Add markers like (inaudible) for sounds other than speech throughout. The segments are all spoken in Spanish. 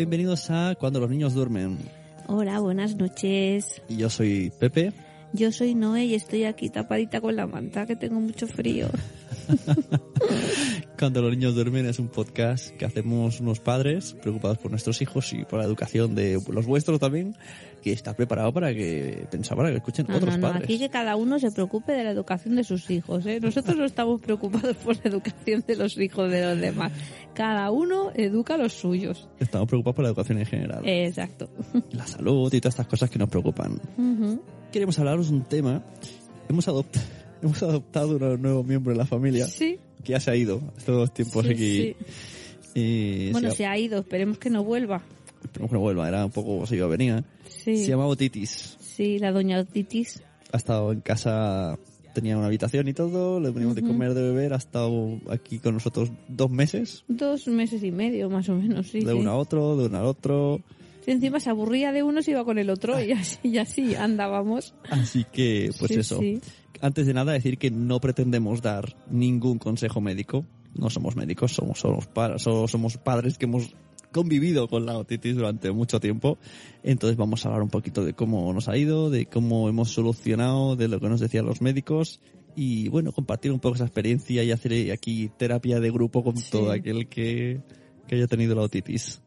Bienvenidos a Cuando los niños duermen. Hola, buenas noches. Y yo soy Pepe. Yo soy Noé y estoy aquí tapadita con la manta, que tengo mucho frío. (laughs) Cuando los niños duermen es un podcast que hacemos unos padres preocupados por nuestros hijos y por la educación de los vuestros también, que está preparado para que pensaba para que escuchen No, otros no, no, padres. aquí que cada uno se preocupe de la educación de sus hijos. ¿eh? Nosotros no estamos preocupados por la educación de los hijos de los demás. Cada uno educa a los suyos. Estamos preocupados por la educación en general, Exacto. (laughs) la salud y todas estas cosas que nos preocupan. Queremos hablaros de un tema. Hemos, adopt- (laughs) hemos adoptado un nuevo miembro en la familia Sí. que ya se ha ido estos dos tiempos sí, aquí. sí. Y Bueno, se, se ha ido, esperemos que no vuelva. esperemos que no vuelva, era un poco se iba a venir. Sí, Se llama Otitis. sí la doña Otitis. ha estado en casa, tenía una habitación y todo, le poníamos de comer, de beber, ha estado aquí con nosotros dos meses, Dos meses y medio, más o menos, sí. de sí. uno a otro, de uno al otro. Sí, encima se aburría de uno, se iba con el otro y así, y así andábamos. Así que, pues Sí, eso. Antes de nada, decir que no pretendemos dar ningún consejo médico. No somos médicos, somos, somos, pa- somos padres que hemos convivido con la otitis durante mucho tiempo. Entonces vamos a hablar un poquito de cómo nos ha ido, de cómo hemos solucionado, de lo que nos decían los médicos y bueno, compartir un poco esa experiencia y hacer aquí terapia de grupo con Sí. todo aquel que, que haya tenido la otitis.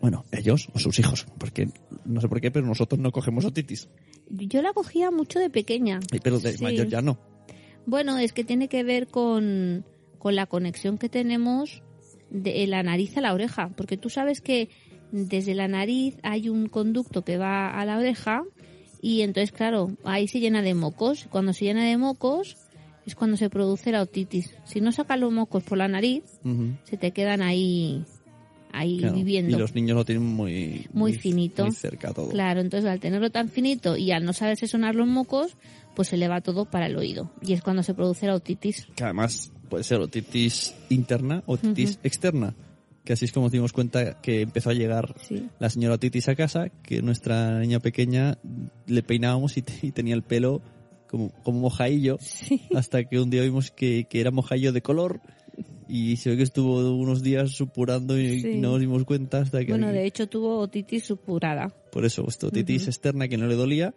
Bueno, ellos o sus hijos, porque no sé por qué, pero nosotros no cogemos otitis. Yo la cogía mucho de pequeña. Pero de Sí. mayor ya no. Bueno, es que tiene que ver con, con la conexión que tenemos de la nariz a la oreja, porque tú sabes que desde la nariz hay un conducto que va a la oreja y entonces, claro, ahí se llena de mocos. Cuando se llena de mocos es cuando se produce la otitis. Si no sacas los mocos por la nariz, se te quedan ahí, ahí Claro, viviendo. Y los niños lo tienen muy, Muy finito. Muy cerca todo. Claro, entonces al tenerlo tan finito y al no saberse sonar los mocos, pues se le va todo para el oído. Y es cuando se produce la otitis. Que además puede ser otitis interna o otitis externa. Que así es como nos dimos cuenta que empezó a llegar Sí. la señora otitis a casa, que nuestra niña pequeña le peinábamos y, y tenía el pelo como, como mojadillo. Sí. Hasta que un día vimos que, que era mojadillo de color. Y se ve que estuvo unos días supurando y Sí. no nos dimos cuenta hasta que... Bueno, de hecho tuvo otitis supurada. Por eso, esto, otitis Ujú. externa que no le dolía,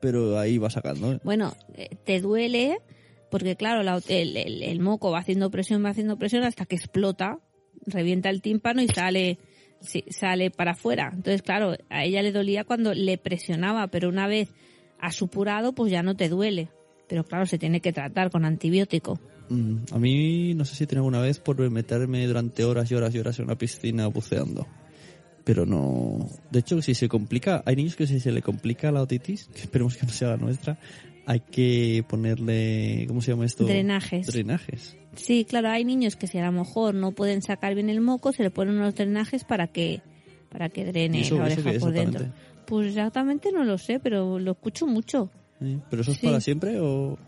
pero ahí va sacando. ¿eh? Bueno, eh, te duele porque claro, la- el, el- moco va haciendo presión, va haciendo presión hasta que explota, revienta el tímpano y sale sí, sale para afuera. Entonces, claro, a ella le dolía cuando le presionaba, pero una vez ha supurado, pues ya no te duele. Pero claro, se tiene que tratar con antibiótico. Mm, A mí no sé si tenido alguna vez por meterme durante horas y horas y horas en una piscina buceando. Pero no... De hecho, si se complica... Hay niños que si se le complica la otitis, que esperemos que no sea la nuestra, hay que ponerle... ¿Cómo se llama esto? Drenajes. Drenajes. Sí, claro, hay niños que si a lo mejor no pueden sacar bien el moco, se le ponen unos drenajes para que para que drene ¿Y eso- la oreja por dentro. Pues exactamente no lo sé, pero lo escucho mucho. ¿Eh? ¿Pero eso es Sí. para siempre o...?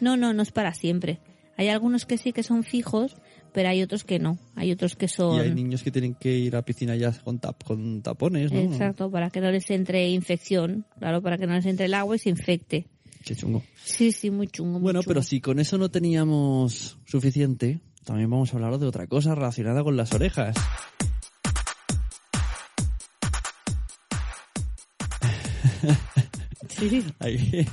No, no, no es para siempre. Hay algunos que sí que son fijos, pero hay otros que no. Hay otros que Y son hay niños que tienen que ir a piscina ya con, tap, con tapones, ¿no? exacto para que no les entre infección, claro, para que no les entre el agua y se infecte. Qué chungo. Sí, sí, muy chungo. muy Bueno, chungo. pero si con eso no teníamos suficiente, también vamos a hablar de otra cosa relacionada con las orejas. (laughs) Sí. Ahí,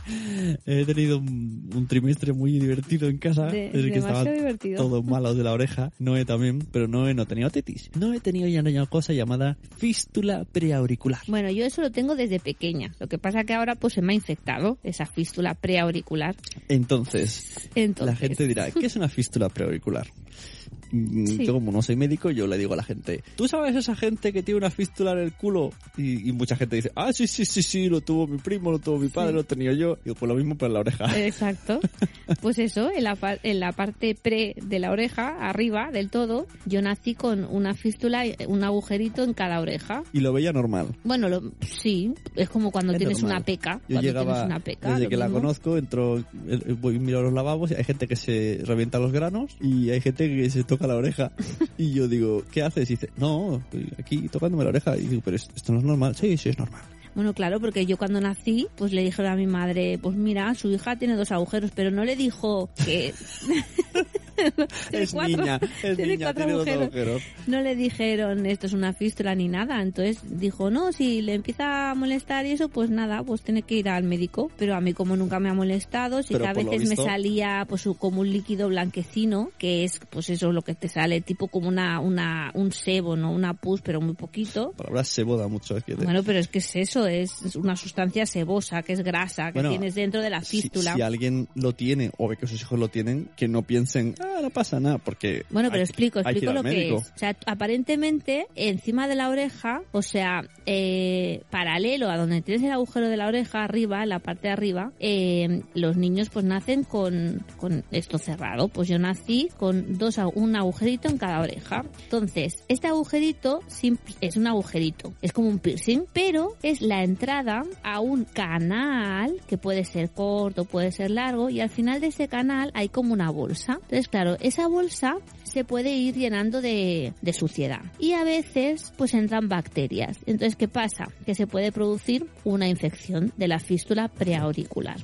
he tenido un, un trimestre muy divertido en casa, De- desde que estaban divertido. todos malos de la oreja. Noé también, pero Noé no tenía otitis. No he tenido ya una cosa llamada fístula preauricular. Bueno, yo eso lo tengo desde pequeña. Lo que pasa que ahora pues se me ha infectado esa fístula preauricular. Entonces, Entonces, la gente dirá, ¿qué es una fístula preauricular? Mm, Sí. Yo como no soy médico, yo le digo a la gente, ¿tú sabes esa gente que tiene una fístula en el culo? Y, y mucha gente dice, ah, sí, sí, sí, sí, lo tuvo mi primo, lo tuvo mi padre, Sí. lo tenía yo. Y pues lo mismo para la oreja. Exacto. (laughs) Pues eso, en la, en la parte pre de la oreja, arriba del todo, yo nací con una fístula, un agujerito en cada oreja. Y lo veía normal. Bueno, lo- sí, es como cuando Es tienes normal. una peca. Yo cuando llegaba, tienes una peca, desde que la mismo. conozco, entro, eh, voy a mirar los lavabos y hay gente que se revienta los granos y hay gente que se toca la oreja. (laughs) Y yo digo, ¿qué haces? Y dice, no, estoy aquí tocándome la oreja. Y digo, pero esto no es normal. Sí, sí, es normal. Bueno, claro, porque yo cuando nací, pues le dijeron a mi madre, pues mira, su hija tiene dos agujeros, pero no le dijo que... (laughs) (laughs) Es cuatro- niña, es (laughs) tiene niña, cuatro tiene agujeros. agujeros. No le dijeron esto es una fístula ni nada, entonces dijo no, si le empieza a molestar y eso, pues nada, pues tiene que ir al médico. Pero a mí como nunca me ha molestado, que a veces visto- me salía pues como un líquido blanquecino, que es pues eso lo que te sale, tipo como una, una, un sebo, ¿no? Una pus, pero muy poquito. La palabra sebo da mucho. Es que te- Bueno, pero es que es eso, es una sustancia sebosa, que es grasa, que Bueno, tienes dentro de la si, fístula. si alguien lo tiene o ve que sus hijos lo tienen, que no piensen, ah, no pasa nada, porque... Bueno, pero hay- explico, explico lo que es. O sea, aparentemente, encima de la oreja, o sea, eh, paralelo a donde tienes el agujero de la oreja, arriba, en la parte de arriba, eh, los niños pues nacen con, con esto cerrado. Pues yo nací con dos, un agujerito en cada oreja. Entonces, este agujerito es un agujerito, es como un piercing, pero es la entrada a un canal que puede ser corto, puede ser largo, y al final de ese canal hay como una bolsa. Entonces, claro, esa bolsa se puede ir llenando de, suciedad. Y a veces, pues entran bacterias. Entonces, ¿qué pasa? Que se puede producir una infección de la fístula preauricular.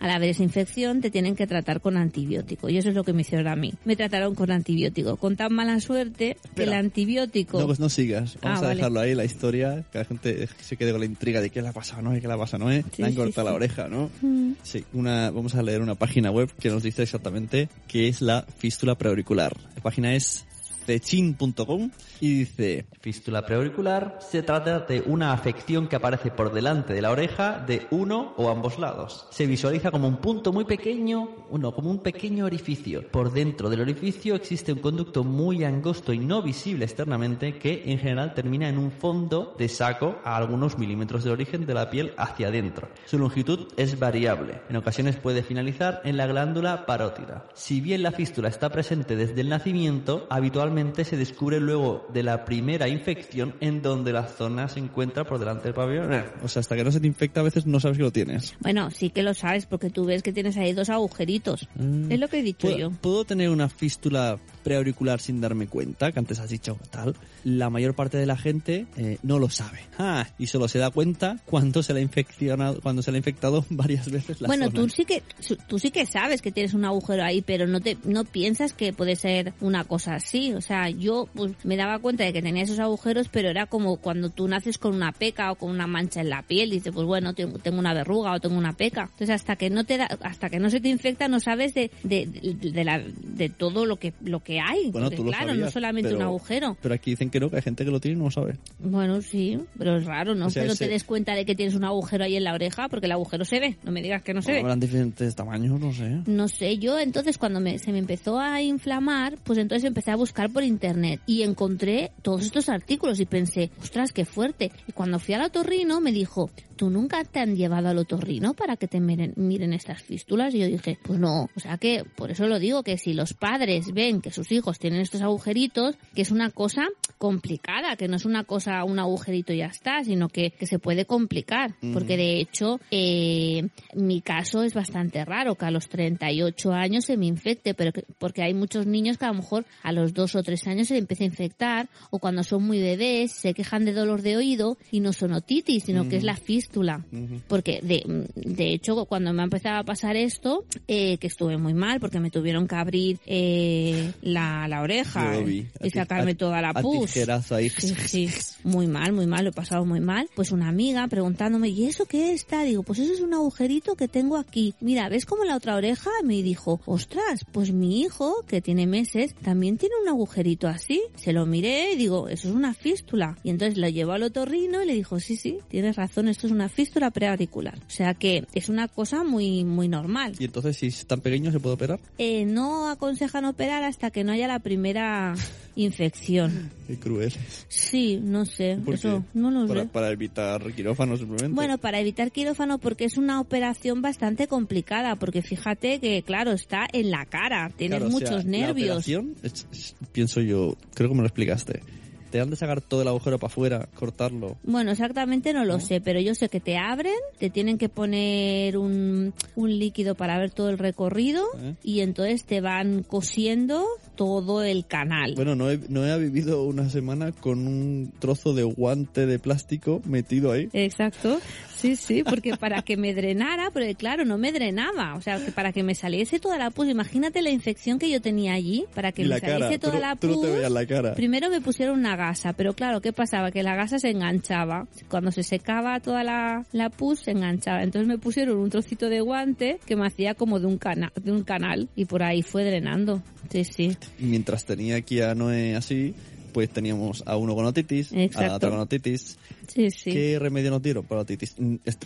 Al haber esa infección te tienen que tratar con antibiótico y eso es lo que me hicieron a mí. Me trataron con antibiótico, con tan mala suerte que el antibiótico... No, pues no sigas. Vamos Ah, a vale. dejarlo ahí, la historia, que la gente se quede con la intriga de qué le ha pasado, ¿no? ¿Qué le ha pasado, no? ¿Eh? Sí, le han sí, cortado sí. la oreja, ¿no? Mm. Sí, una, vamos a leer una página web que nos dice exactamente qué es la fístula preauricular. La página es cechin.com y dice Fístula preauricular se trata de una afección que aparece por delante de la oreja de uno o ambos lados. Se visualiza como un punto muy pequeño, uno como un pequeño orificio. Por dentro del orificio existe un conducto muy angosto y no visible externamente que en general termina en un fondo de saco a algunos milímetros del origen de la piel hacia adentro. Su longitud es variable. En ocasiones puede finalizar en la glándula parótida. Si bien la fístula está presente desde el nacimiento, habitualmente se descubre luego de la primera infección en donde la zona se encuentra por delante del pabellón. o sea, hasta que no se te infecta a veces no sabes que lo tienes. Bueno, sí que lo sabes porque tú ves que tienes ahí dos agujeritos. Mm. Es lo que he dicho ¿Puedo, yo. puedo tener una fístula preauricular sin darme cuenta, que antes has dicho tal? La mayor parte de la gente eh, no lo sabe. Ah, y solo se da cuenta cuando se le ha infeccionado, cuando se le ha infectado (laughs) varias veces la bueno, zona. tú sí que tú sí que sabes que tienes un agujero ahí, pero no te no piensas que puede ser una cosa así. O sea, yo pues, me daba cuenta de que tenía esos agujeros, pero era como cuando tú naces con una peca o con una mancha en la piel, y dices, pues bueno, tengo, una verruga o tengo una peca. Entonces, hasta que no te da, hasta que no se te infecta, no sabes de de, de, de la, de todo lo que lo que hay. Bueno, Porque, tú lo claro, no solamente un pero- agujero. Pero aquí dicen que no, que hay gente que lo tiene y no lo sabe. Bueno, sí, pero es raro, ¿no? O sea, que ese- te des cuenta de que tienes un agujero ahí en la oreja, porque el agujero se ve. No me digas que no se ve. Habrán diferentes tamaños, no sé. No sé, yo entonces cuando me, se me empezó a inflamar, pues entonces empecé a buscar por internet y encontré todos estos artículos y pensé, ostras, qué fuerte. Y cuando fui al otorrino me dijo, ¿tú nunca te han llevado al otorrino para que te miren, miren estas fístulas? Y yo dije, pues no. O sea que, por eso lo digo, que si los padres ven que sus hijos tienen estos agujeritos, que es una cosa complicada, que no es una cosa, un agujerito y ya está, sino que, que se puede complicar. Porque de hecho, eh, mi caso es bastante raro, que a los 38 años se me infecte, pero que- porque hay muchos niños que a lo mejor a los 2 o 3 años se le empieza a infectar, o cuando son muy bebés se quejan de dolor de oído y no son otitis, sino que es la fístula. Porque de, de hecho, cuando me ha empezado a pasar esto, eh, que estuve muy mal, porque me tuvieron que abrir eh, la, la oreja eh, y sacarme a- toda la pus. tijerazo ahí. Sí, sí, muy mal, muy mal, lo he pasado muy mal. Pues una amiga preguntándome, ¿y eso qué está? Digo, pues eso es un agujerito que tengo aquí. Mira, ¿ves como la otra oreja? Me dijo, ostras, pues mi hijo, que tiene meses, también tiene un agujerito así. Se lo miré y digo, eso es una fístula. Y entonces lo llevó al otorrino y le dijo, sí, sí, tienes razón, esto es una fístula preauricular. O sea que es una cosa muy, muy normal. Y entonces, si es tan pequeño, ¿se puede operar? Eh, no aconsejan operar hasta que no haya la primera (laughs) infección. Qué cruel. Sí, no sé, ¿Por eso qué? no lo para, sé. para evitar quirófano simplemente. Bueno, para evitar quirófano porque es una operación bastante complicada, porque fíjate que, claro, está en la cara, tienes Claro, o sea, muchos la nervios. operación es- es- pienso yo, creo que me lo explicaste. Te han de sacar todo el agujero para afuera, cortarlo. Bueno, exactamente no lo sé, pero yo sé que te abren, te tienen que poner un, un líquido para ver todo el recorrido ¿Eh? y entonces te van cosiendo todo el canal. Bueno, no he, no he vivido una semana con un trozo de guante de plástico metido ahí. Exacto. Sí, sí, porque para que me drenara, pero claro, no me drenaba. O sea, que para que me saliese toda la pus, imagínate la infección que yo tenía allí, para que Y me la cara, saliese tú toda la tú no pus. te veías la cara. Primero me pusieron una gasa, pero claro, ¿qué pasaba? Que la gasa se enganchaba. Cuando se secaba toda la, la pus, se enganchaba. Entonces me pusieron un trocito de guante que me hacía como de un, cana de un canal y por ahí fue drenando. Sí, sí. Mientras tenía aquí a Noé así, pues teníamos a uno con otitis, a la Exacto. otra con otitis. Sí, sí. ¿Qué remedio nos dieron para otitis?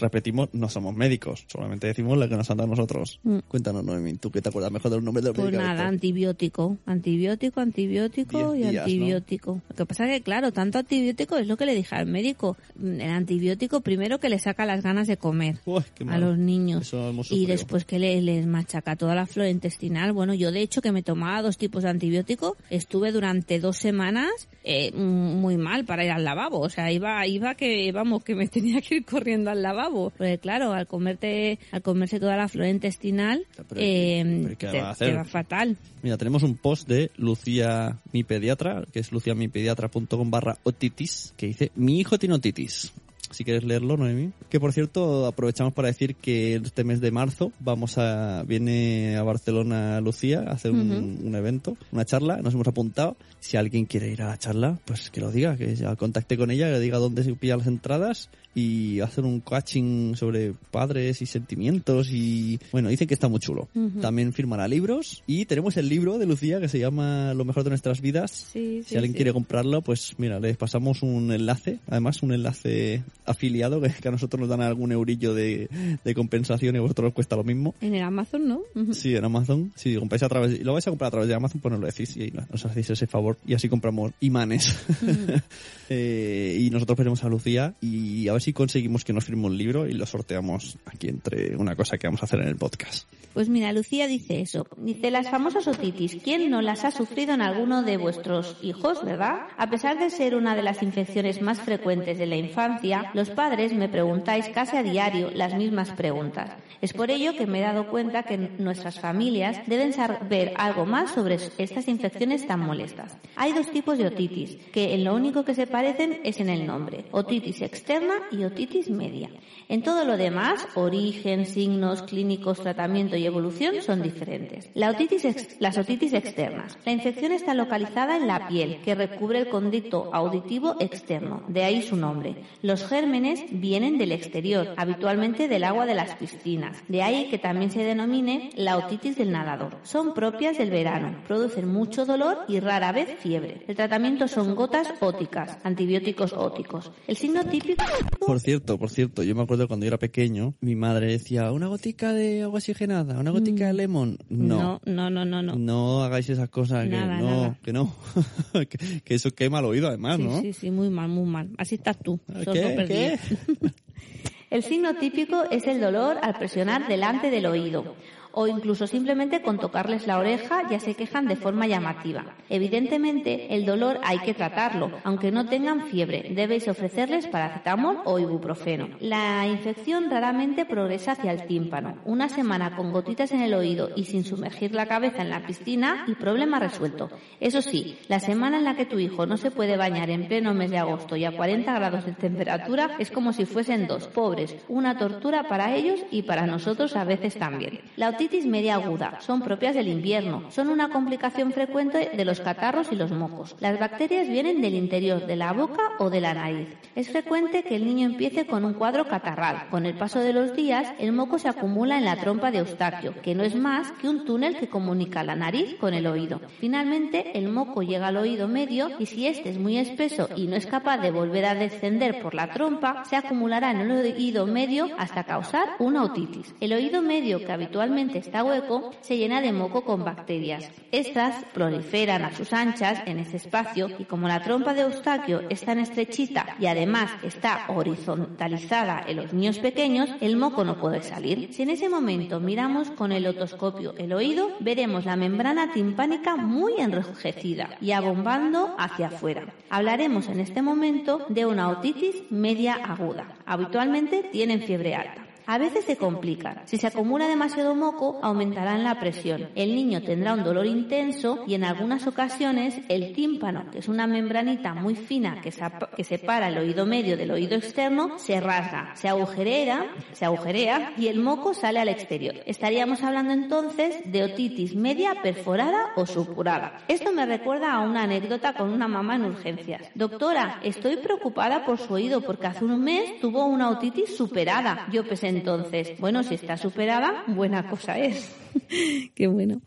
Repetimos, no somos médicos, solamente decimos lo que nos han dado nosotros. Mm. Cuéntanos, Noemí, tú que te acuerdas mejor de los nombres de los Pues nada, antibiótico, antibiótico, antibiótico Diez y días, antibiótico. Lo que pasa es que, claro, tanto antibiótico es lo que le dije al médico. El antibiótico primero que le saca las ganas de comer Uy, qué a los niños Eso hemos y después que le- les machaca toda la flora intestinal. Bueno, yo de hecho que me tomaba dos tipos de antibiótico, estuve durante dos semanas eh, muy mal para ir al lavabo. O sea, iba, iba que, vamos, que me (laughs) tenía que ir corriendo al lavabo. Porque claro, al comerte, al comerse toda la flora intestinal, Pero, eh, pero ¿qué te, va a hacer? te va fatal. Mira, tenemos un post de Lucía, mi pediatra, que es luciamipediatra.com barra otitis, que dice, mi hijo tiene otitis. Si quieres leerlo, Noemi. Que por cierto, aprovechamos para decir que este mes de marzo vamos a, viene a Barcelona Lucía a hacer un, un evento, una charla, nos hemos apuntado. Si alguien quiere ir a la charla, pues que lo diga, que ya contacte con ella, que diga dónde se pillan las entradas y hacer un coaching sobre padres y sentimientos y bueno, dicen que está muy chulo. Ujú. También firmará libros y tenemos el libro de Lucía que se llama Lo mejor de nuestras vidas. Sí, Si sí, alguien sí. quiere comprarlo, pues mira, les pasamos un enlace, además un enlace afiliado que, que a nosotros nos dan algún eurillo de, de compensación y a vosotros os cuesta lo mismo. En el Amazon, ¿no? Ujú. Sí, en Amazon. Si compráis a través, lo vais a comprar a través de Amazon, pues nos lo decís y nos hacéis ese favor. Y así compramos imanes. (laughs) Eh, y nosotros veremos a Lucía y a ver si conseguimos que nos firme un libro y lo sorteamos aquí entre una cosa que vamos a hacer en el podcast. Pues mira, Lucía dice eso. Dice las famosas otitis. ¿Quién no las ha sufrido en alguno de vuestros hijos, verdad? A pesar de ser una de las infecciones más frecuentes de la infancia, los padres me preguntáis casi a diario las mismas preguntas. Es por ello que me he dado cuenta que nuestras familias deben saber algo más sobre estas infecciones tan molestas. Hay dos tipos de otitis, que en lo único que se parecen es en el nombre. Otitis externa y otitis media. En todo lo demás, origen, signos clínicos, tratamiento y evolución son diferentes. La otitis ex- las otitis externas. La infección está localizada en la piel, que recubre el conducto auditivo externo, de ahí su nombre. Los gérmenes vienen del exterior, habitualmente del agua de las piscinas, de ahí que también se denomine la otitis del nadador. Son propias del verano, producen mucho dolor y rara vez fiebre. El tratamiento son gotas óticas, antibióticos óticos. El signo típico Por cierto, por cierto, yo me acuerdo cuando yo era pequeño, mi madre decía, una gotica de agua oxigenada, una gotica de lemon. No. no, no, no, no. No hagáis esas cosas, que no, nada. que no. (laughs) que, que eso quema el oído además, Sí, ¿no? sí, sí, muy mal, muy mal. Así estás tú. ¿Qué? ¿Qué? (laughs) El signo típico es el dolor al presionar delante del oído o incluso simplemente con tocarles la oreja ya se quejan de forma llamativa. Evidentemente, el dolor hay que tratarlo, aunque no tengan fiebre. Debéis ofrecerles paracetamol o ibuprofeno. La infección raramente progresa hacia el tímpano. Una semana con gotitas en el oído y sin sumergir la cabeza en la piscina y problema resuelto. Eso sí, la semana en la que tu hijo no se puede bañar en pleno mes de agosto y a 40 grados de temperatura es como si fuesen dos pobres, una tortura para ellos y para nosotros a veces también. Otitis media aguda son propias del invierno, son una complicación frecuente de los catarros y los mocos. Las bacterias vienen del interior de la boca o de la nariz. Es frecuente que el niño empiece con un cuadro catarral. Con el paso de los días, el moco se acumula en la trompa de Eustaquio, que no es más que un túnel que comunica la nariz con el oído. Finalmente, el moco llega al oído medio y si este es muy espeso y no es capaz de volver a descender por la trompa, se acumulará en el oído medio hasta causar una otitis. El oído medio, que habitualmente está hueco, se llena de moco con bacterias. Estas proliferan a sus anchas en ese espacio y como la trompa de Eustaquio es tan estrechita y además está horizontalizada en los niños pequeños, el moco no puede salir. Si en ese momento miramos con el otoscopio el oído, veremos la membrana timpánica muy enrojecida y abombando hacia afuera. Hablaremos en este momento de una otitis media aguda. Habitualmente tienen fiebre alta. A veces se complican. Si se acumula demasiado moco, aumentará la presión. El niño tendrá un dolor intenso y en algunas ocasiones el tímpano, que es una membranita muy fina que, que separa el oído medio del oído externo, se rasga, se agujerea, se agujerea y el moco sale al exterior. Estaríamos hablando entonces de otitis media perforada o supurada. Esto me recuerda a una anécdota con una mamá en urgencias. Doctora, estoy preocupada por su oído porque hace un mes tuvo una otitis superada. Yo pensé entonces, bueno, si está superada, buena cosa es. (laughs) Qué bueno.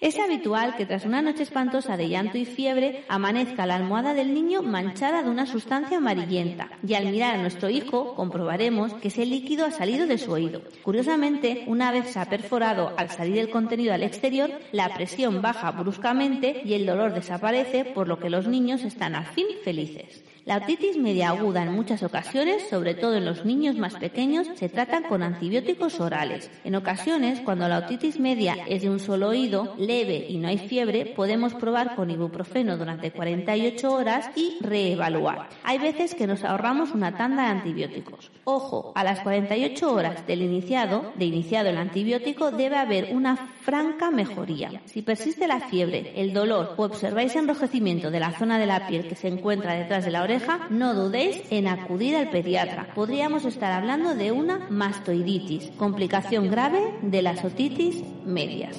Es habitual que tras una noche espantosa de llanto y fiebre amanezca la almohada del niño manchada de una sustancia amarillenta y al mirar a nuestro hijo comprobaremos que ese líquido ha salido de su oído. Curiosamente, una vez se ha perforado al salir el contenido al exterior, la presión baja bruscamente y el dolor desaparece, por lo que los niños están al fin felices. La otitis media aguda en muchas ocasiones, sobre todo en los niños más pequeños, se tratan con antibióticos orales. En ocasiones, cuando la otitis media es de un solo oído, leve y no hay fiebre, podemos probar con ibuprofeno durante 48 horas y reevaluar. Hay veces que nos ahorramos una tanda de antibióticos. Ojo, a las 48 horas del iniciado, de iniciado el antibiótico, debe haber una franca mejoría. Si persiste la fiebre, el dolor o observáis enrojecimiento de la zona de la piel que se encuentra detrás de la oreja, no dudéis en acudir al pediatra. Podríamos estar hablando de una mastoiditis, complicación grave de las otitis medias.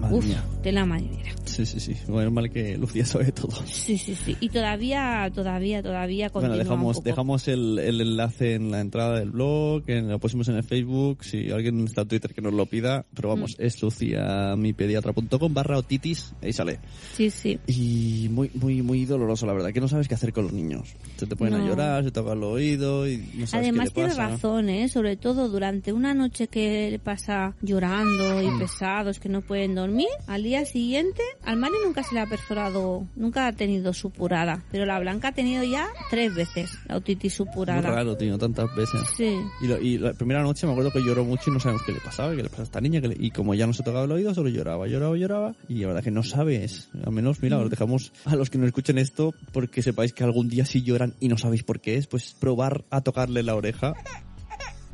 Madre Uf, mía. de la marinera. Sí, sí, sí. Bueno, mal que Lucía sabe todo. Sí, sí, sí. Y todavía, todavía, todavía continúa Bueno, un dejamos, poco. dejamos el, el enlace en la entrada del blog, en, lo pusimos en el Facebook, si alguien está en Twitter que nos lo pida, pero vamos, Mm. es luciamipediatra.com barra otitis, ahí sale. Sí, sí. Y muy, muy, muy doloroso, la verdad, que no sabes qué hacer con los niños. Se te ponen a llorar, se te toca el oído y no sabes Además qué le tiene pasa. razón, ¿eh? Sobre todo durante una noche que le pasa llorando y Mm. pesados que no pueden dormir, al día siguiente, al nunca se le ha perforado, nunca ha tenido supurada, pero la Blanca ha tenido ya tres veces la otitis Muy supurada. raro, tío, tantas veces. Sí. Y, lo- y la primera noche me acuerdo que lloró mucho y no sabemos qué le pasaba, qué le pasaba a esta niña. que le- y como ya no se tocaba el oído, solo lloraba, lloraba, lloraba. Y la verdad que no sabes. Al menos, mira, os dejamos a los que no escuchen esto porque sepáis que algún día si lloran y no sabéis por qué es, pues probar a tocarle la oreja.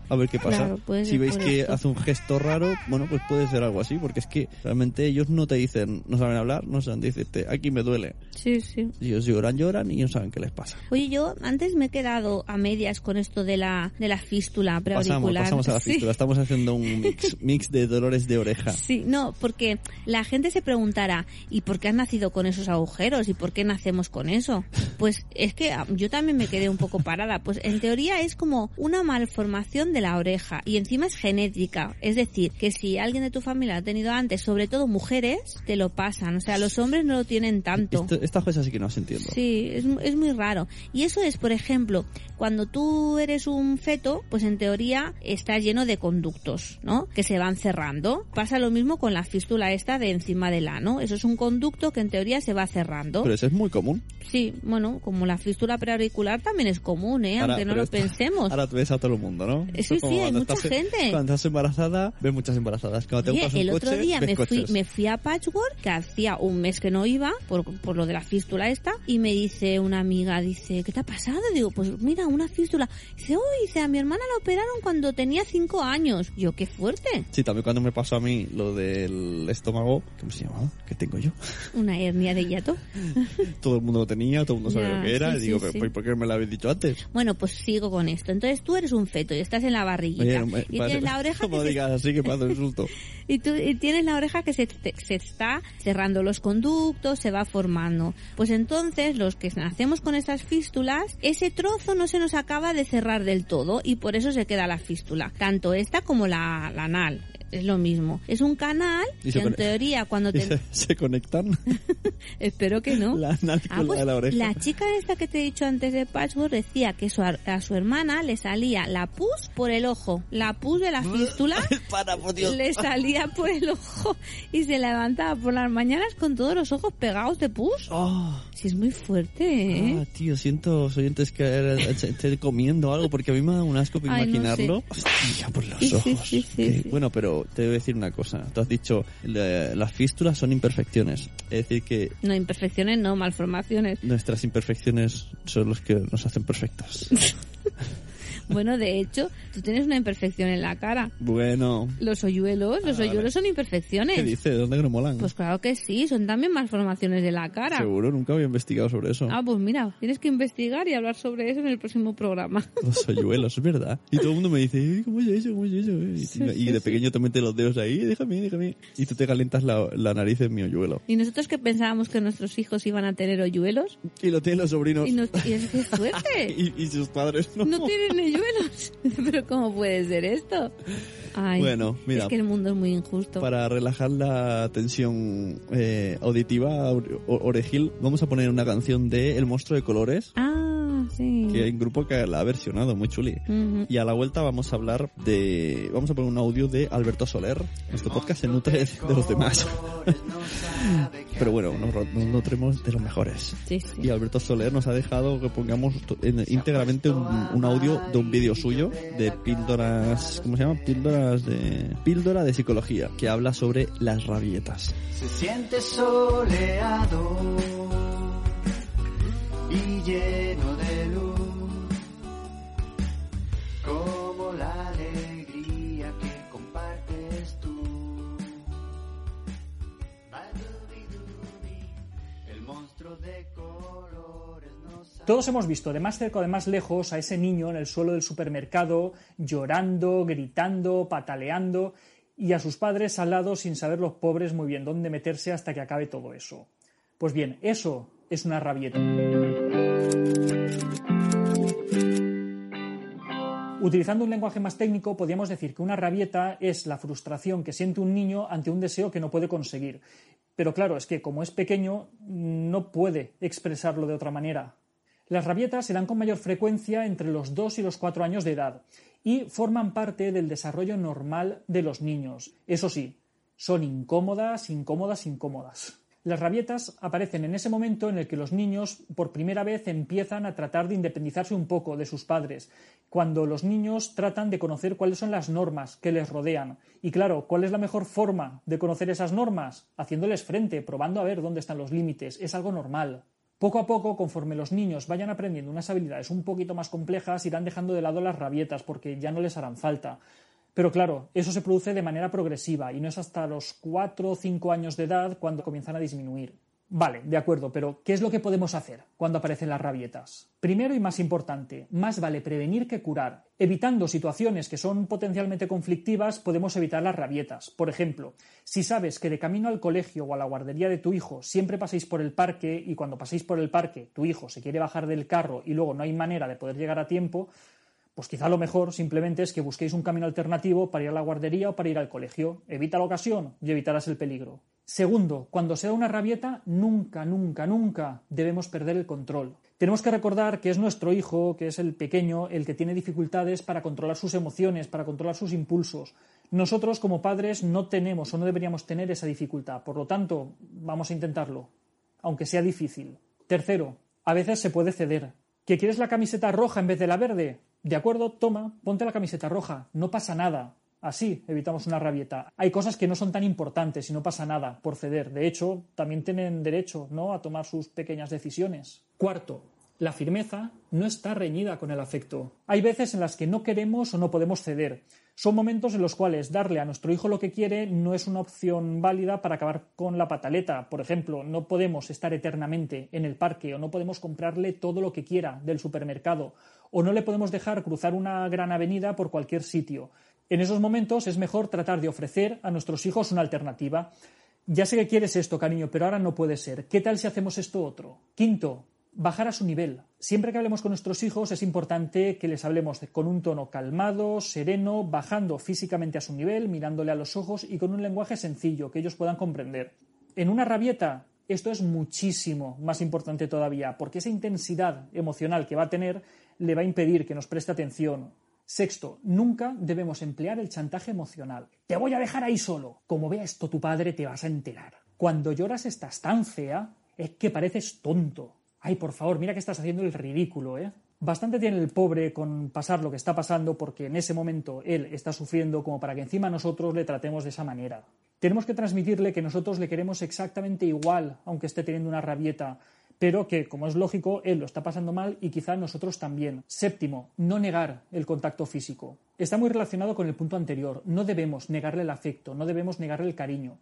A ver qué pasa. Claro, si veis que esto. hace un gesto raro, bueno, pues puede ser algo así, porque es que realmente ellos no te dicen, no saben hablar, no saben decirte, aquí me duele. Sí, sí. Ellos lloran, lloran y no saben qué les pasa. Oye, yo antes me he quedado a medias con esto de la, de la fístula Pasamos, preauricular. pasamos a la (laughs) Sí. fístula. Estamos haciendo un mix, (laughs) mix de dolores de oreja. Sí, no, porque la gente se preguntará, ¿y por qué has nacido con esos agujeros? ¿Y por qué nacemos con eso? Pues es que ah, yo también me quedé un poco parada. Pues en teoría es como una malformación de la oreja y encima es genética. Es decir, que si alguien de tu familia lo ha tenido antes, sobre todo mujeres, te lo pasan. O sea, los hombres no lo tienen tanto. Esto- esta cosa sí que no las entiendo. Sí, es, es muy raro. Y eso es, por ejemplo, cuando tú eres un feto, pues en teoría está lleno de conductos, ¿no? Que se van cerrando. Pasa lo mismo con la fístula esta de encima del ano. Eso es un conducto que en teoría se va cerrando. Pero eso es muy común. Sí, bueno, como la fístula preauricular también es común, ¿eh? Ahora- Aunque no lo pensemos. Ahora tú ves a todo el mundo, ¿no? Sí, como sí, hay mucha estás- gente. Cuando estás embarazada, ves muchas embarazadas. Cuando te Oye, un el otro coche, día me fui, me fui a Patchwork, que hacía un mes que no iba, por, por lo de la fístula esta, y me dice una amiga, dice, ¿qué te ha pasado? Digo, pues mira, una fístula. Dice, uy, dice, a mi hermana la operaron cuando tenía cinco años. Yo, qué fuerte. Sí, también cuando me pasó a mí lo del estómago, ¿cómo se llamaba? ¿Qué tengo yo? Una hernia de hiato. (laughs) Todo el mundo lo tenía, todo el mundo sabía lo que era. sí, y digo, sí. ¿por- ¿por qué me lo habéis dicho antes? Bueno, pues sigo con esto. Entonces tú eres un feto y estás en la barriguita. Oye, no me- y parece- tienes la oreja Como que se digas así que un. (laughs) Y tú y tienes la oreja que se, te- se está cerrando los conductos, se va formando. Pues entonces, los que nacemos con esas fístulas, ese trozo no se nos acaba de cerrar del todo y por eso se queda la fístula. Tanto esta como la, la anal. Es lo mismo. Es un canal Y que en teoría cuando (laughs) te... se, se conectan (laughs) Espero que no. la Ah, pues la oreja. la chica esta que te he dicho antes de Patchwork decía que su a su hermana le salía la pus por el ojo. La pus de la (laughs) fístula Para, por Dios. le salía por el ojo y se levantaba por las mañanas con todos los ojos pegados de pus. Oh. Sí, es muy fuerte, ¿eh? Ah, tío, siento oyentes que esté comiendo algo porque a mí me da un asco Ay, no imaginarlo. Hostia, por los Sí, ojos. sí, sí, Que- sí. Bueno, pero pero te a decir una cosa. Tú has dicho, la- las fístulas son imperfecciones. Es decir, que No, imperfecciones, no, malformaciones. nuestras imperfecciones son los que nos hacen perfectos. (laughs) Bueno, de hecho, tú tienes una imperfección en la cara. bueno, Los hoyuelos, los Ah, hoyuelos son ¿qué imperfecciones. dice? ¿De dónde que no molan? Pues claro que sí, son también malformaciones de la cara. Seguro, nunca había investigado sobre eso. Ah, pues mira, tienes que investigar y hablar sobre eso en el próximo programa. (laughs) Los hoyuelos, es verdad. Y todo el mundo me dice, "Eh, ¿cómo es eso? ¿Cómo es eso? Y, Sí, y de sí. pequeño te metes los dedos ahí, déjame, déjame. Y tú te calientas la, la nariz en mi hoyuelo. Y nosotros que pensábamos que nuestros hijos iban a tener hoyuelos, Y lo tienen los sobrinos. y, nos- y es que suerte. (laughs) Y, y sus padres no. No tienen (laughs) (laughs) Pero ¿cómo puede ser esto? Ay, Bueno, mira. Es que el mundo es muy injusto. Para relajar la tensión eh, auditiva orejil, vamos a poner una canción de El monstruo de colores, Ah, sí. que hay un grupo que la ha versionado, muy chuli. Y a la vuelta vamos a hablar de... Vamos a poner un audio de Alberto Soler. Nuestro podcast se nutre de los demás. (laughs) Pero bueno, nos, nos nutremos de los mejores. Sí, sí. Y Alberto Soler nos ha dejado que pongamos íntegramente un, un audio de un vídeo suyo de píldoras, ¿cómo se llama? Píldoras de píldora de psicología que habla sobre las rabietas. Se siente soleado y lleno de luz, como la alegría que compartes tú. El monstruo de colores Todos hemos visto de más cerca o de más lejos a ese niño en el suelo del supermercado llorando, gritando, pataleando y a sus padres al lado sin saber los pobres muy bien dónde meterse hasta que acabe todo eso. Pues bien, eso es una rabieta. Utilizando un lenguaje más técnico, podríamos decir que una rabieta es la frustración que siente un niño ante un deseo que no puede conseguir. Pero claro, es que como es pequeño, no puede expresarlo de otra manera. Las rabietas se dan con mayor frecuencia entre los 2 y los 4 años de edad y forman parte del desarrollo normal de los niños. Eso sí, son incómodas, incómodas, incómodas. Las rabietas aparecen en ese momento en el que los niños por primera vez empiezan a tratar de independizarse un poco de sus padres, cuando los niños tratan de conocer cuáles son las normas que les rodean. Y claro, ¿cuál es la mejor forma de conocer esas normas? Haciéndoles frente, probando a ver dónde están los límites. Es algo normal. Poco a poco, conforme los niños vayan aprendiendo unas habilidades un poquito más complejas, irán dejando de lado las rabietas porque ya no les harán falta. Pero claro, eso se produce de manera progresiva y no es hasta los 4 o 5 años de edad cuando comienzan a disminuir. Vale, de acuerdo, pero ¿qué es lo que podemos hacer cuando aparecen las rabietas? Primero y más importante, más vale prevenir que curar. Evitando situaciones que son potencialmente conflictivas, podemos evitar las rabietas. Por ejemplo, si sabes que de camino al colegio o a la guardería de tu hijo siempre paséis por el parque y cuando paséis por el parque tu hijo se quiere bajar del carro y luego no hay manera de poder llegar a tiempo, pues quizá lo mejor simplemente es que busquéis un camino alternativo para ir a la guardería o para ir al colegio. Evita la ocasión y evitarás el peligro. Segundo, cuando se da una rabieta, nunca, nunca, nunca debemos perder el control. Tenemos que recordar que es nuestro hijo, que es el pequeño, el que tiene dificultades para controlar sus emociones, para controlar sus impulsos. Nosotros como padres no tenemos o no deberíamos tener esa dificultad. Por lo tanto, vamos a intentarlo, aunque sea difícil. Tercero, a veces se puede ceder. ¿Que quieres la camiseta roja en vez de la verde? De acuerdo, toma, ponte la camiseta roja, no pasa nada. Así evitamos una rabieta. Hay cosas que no son tan importantes y no pasa nada por ceder. De hecho, también tienen derecho ¿no? a tomar sus pequeñas decisiones. Cuarto, la firmeza no está reñida con el afecto. Hay veces en las que no queremos o no podemos ceder. Son momentos en los cuales darle a nuestro hijo lo que quiere no es una opción válida para acabar con la pataleta. Por ejemplo, no podemos estar eternamente en el parque o no podemos comprarle todo lo que quiera del supermercado o no le podemos dejar cruzar una gran avenida por cualquier sitio. En esos momentos es mejor tratar de ofrecer a nuestros hijos una alternativa. Ya sé que quieres esto, cariño, pero ahora no puede ser. ¿Qué tal si hacemos esto otro? Quinto, bajar a su nivel. Siempre que hablemos con nuestros hijos es importante que les hablemos con un tono calmado, sereno, bajando físicamente a su nivel, mirándole a los ojos y con un lenguaje sencillo que ellos puedan comprender. En una rabieta esto es muchísimo más importante todavía, porque esa intensidad emocional que va a tener le va a impedir que nos preste atención. Sexto, nunca debemos emplear el chantaje emocional. Te voy a dejar ahí solo. Como vea esto tu padre te vas a enterar. Cuando lloras estás tan fea, es que pareces tonto. Ay, por favor, mira que estás haciendo el ridículo, ¿eh? Bastante tiene el pobre con pasar lo que está pasando porque en ese momento él está sufriendo como para que encima nosotros le tratemos de esa manera. Tenemos que transmitirle que nosotros le queremos exactamente igual, aunque esté teniendo una rabieta, pero que, como es lógico, él lo está pasando mal y quizá nosotros también. Séptimo, no negar el contacto físico. Está muy relacionado con el punto anterior. No debemos negarle el afecto, no debemos negarle el cariño.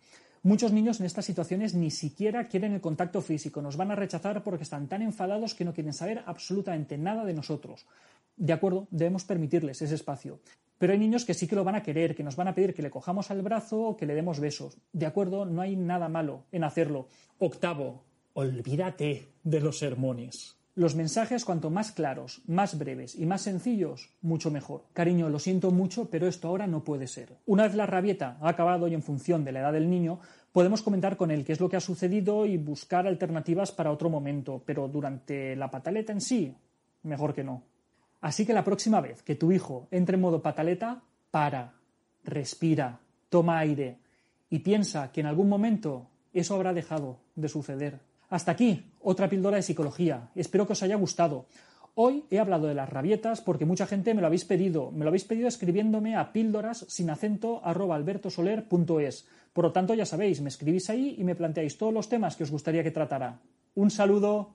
Muchos niños en estas situaciones ni siquiera quieren el contacto físico, nos van a rechazar porque están tan enfadados que no quieren saber absolutamente nada de nosotros. De acuerdo, debemos permitirles ese espacio. Pero hay niños que sí que lo van a querer, que nos van a pedir que le cojamos al brazo o que le demos besos. De acuerdo, no hay nada malo en hacerlo. Octavo, olvídate de los sermones. Los mensajes, cuanto más claros, más breves y más sencillos, mucho mejor. Cariño, lo siento mucho, pero esto ahora no puede ser. Una vez la rabieta ha acabado y en función de la edad del niño, podemos comentar con él qué es lo que ha sucedido y buscar alternativas para otro momento, pero durante la pataleta en sí, mejor que no. Así que la próxima vez que tu hijo entre en modo pataleta, para, respira, toma aire y piensa que en algún momento eso habrá dejado de suceder. Hasta aquí, otra píldora de psicología. Espero que os haya gustado. Hoy he hablado de las rabietas porque mucha gente me lo habéis pedido. Me lo habéis pedido escribiéndome a píldoras sin acento albertosoler.es. Por lo tanto, ya sabéis, me escribís ahí y me planteáis todos los temas que os gustaría que tratara. Un saludo.